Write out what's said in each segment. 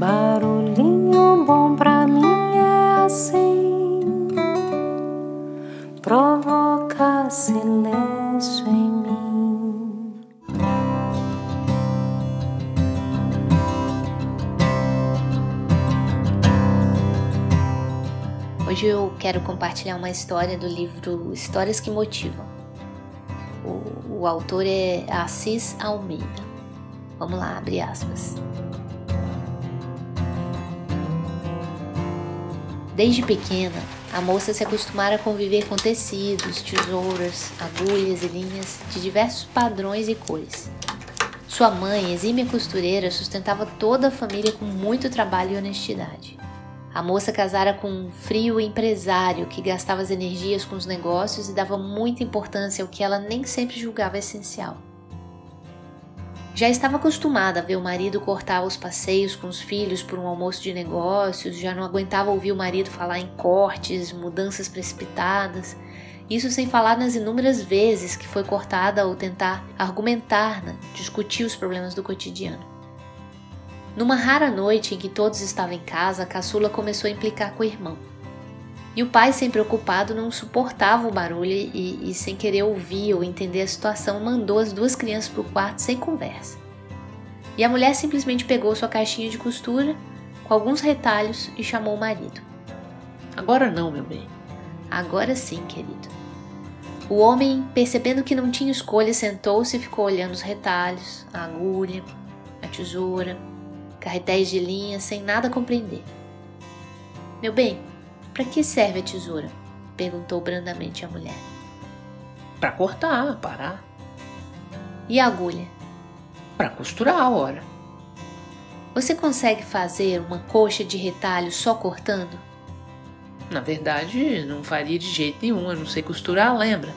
Barulhinho bom pra mim é assim, provoca silêncio em mim. Hoje eu quero compartilhar uma história do livro Histórias que Motivam. O, o autor é Assis Almeida. Vamos lá, abre aspas. Desde pequena, a moça se acostumara a conviver com tecidos, tesouras, agulhas e linhas de diversos padrões e cores. Sua mãe, exímia costureira, sustentava toda a família com muito trabalho e honestidade. A moça casara com um frio empresário que gastava as energias com os negócios e dava muita importância ao que ela nem sempre julgava essencial. Já estava acostumada a ver o marido cortar os passeios com os filhos por um almoço de negócios, já não aguentava ouvir o marido falar em cortes, mudanças precipitadas. Isso sem falar nas inúmeras vezes que foi cortada ao tentar argumentar, né, discutir os problemas do cotidiano. Numa rara noite em que todos estavam em casa, a caçula começou a implicar com o irmão. E o pai, sempre ocupado, não suportava o barulho e, e, sem querer ouvir ou entender a situação, mandou as duas crianças para o quarto sem conversa. E a mulher simplesmente pegou sua caixinha de costura, com alguns retalhos, e chamou o marido. Agora não, meu bem. Agora sim, querido. O homem, percebendo que não tinha escolha, sentou-se e ficou olhando os retalhos, a agulha, a tesoura, carretéis de linha, sem nada compreender. Meu bem, para que serve a tesoura? perguntou brandamente a mulher. Para cortar, parar. E a agulha? Para costurar a hora. Você consegue fazer uma coxa de retalho só cortando? Na verdade, não faria de jeito nenhum, eu não sei costurar, lembra?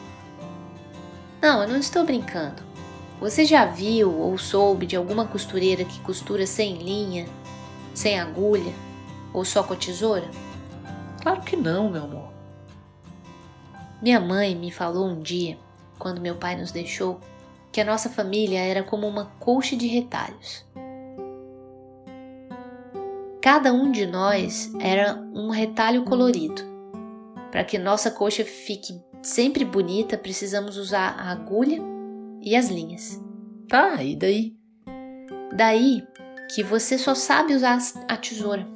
Não, eu não estou brincando. Você já viu ou soube de alguma costureira que costura sem linha, sem agulha ou só com a tesoura? Claro que não, meu amor. Minha mãe me falou um dia, quando meu pai nos deixou, que a nossa família era como uma colcha de retalhos. Cada um de nós era um retalho colorido. Para que nossa coxa fique sempre bonita, precisamos usar a agulha e as linhas. Tá, e daí? Daí que você só sabe usar a tesoura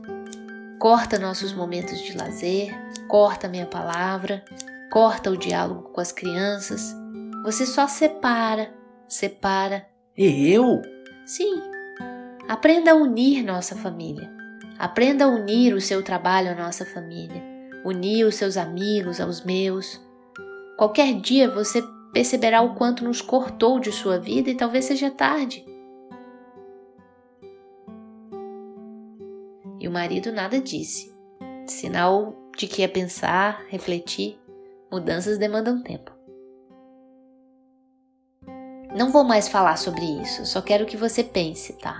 corta nossos momentos de lazer, corta minha palavra, corta o diálogo com as crianças. Você só separa, separa. Eu? Sim. Aprenda a unir nossa família. Aprenda a unir o seu trabalho à nossa família. Unir os seus amigos aos meus. Qualquer dia você perceberá o quanto nos cortou de sua vida e talvez seja tarde. O marido nada disse. Sinal de que ia pensar, refletir. Mudanças demandam tempo. Não vou mais falar sobre isso, só quero que você pense, tá?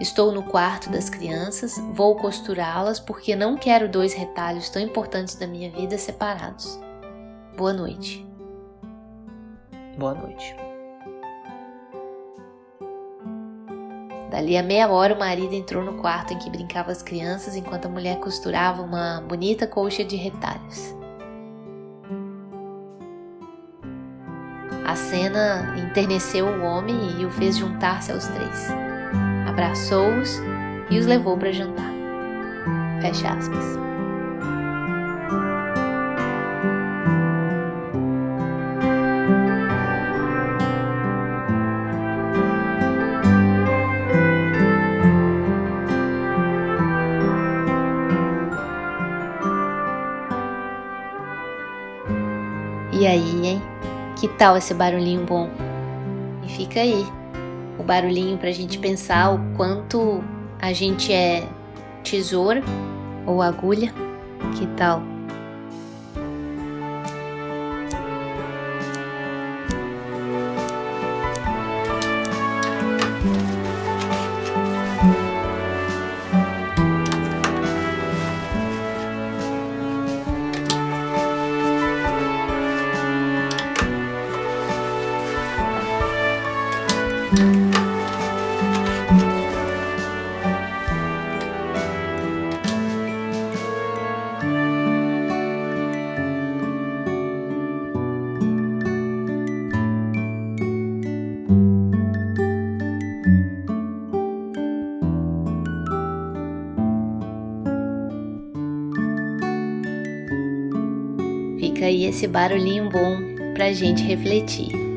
Estou no quarto das crianças, vou costurá-las porque não quero dois retalhos tão importantes da minha vida separados. Boa noite. Boa noite. Dali a meia hora, o marido entrou no quarto em que brincavam as crianças enquanto a mulher costurava uma bonita colcha de retalhos. A cena enterneceu o homem e o fez juntar-se aos três. Abraçou-os e os levou para jantar. Fecha aspas. E aí, hein? Que tal esse barulhinho bom? E fica aí o barulhinho pra gente pensar o quanto a gente é tesoura ou agulha. Que tal? Fica aí esse barulhinho bom para gente refletir.